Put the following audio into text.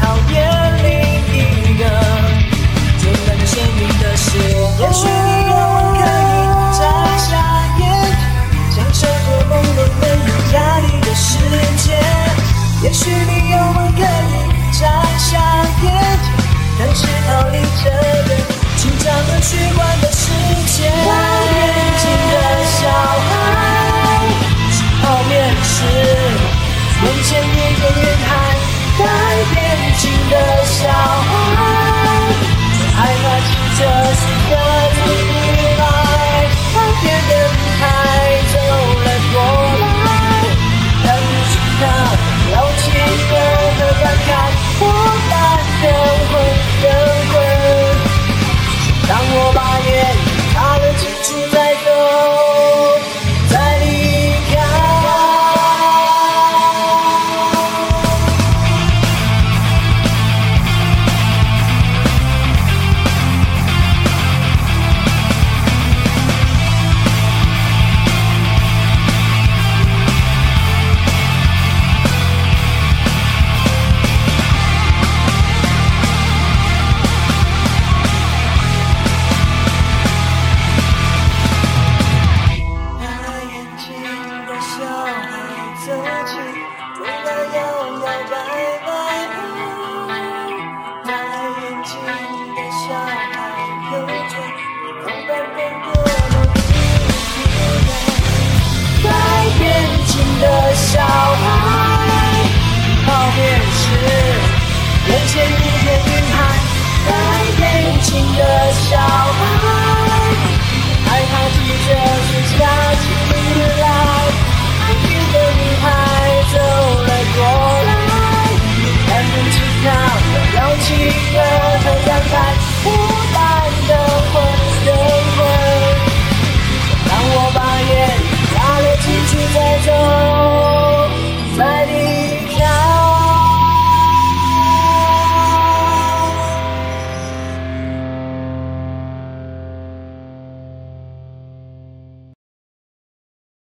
讨厌。yeah, yeah.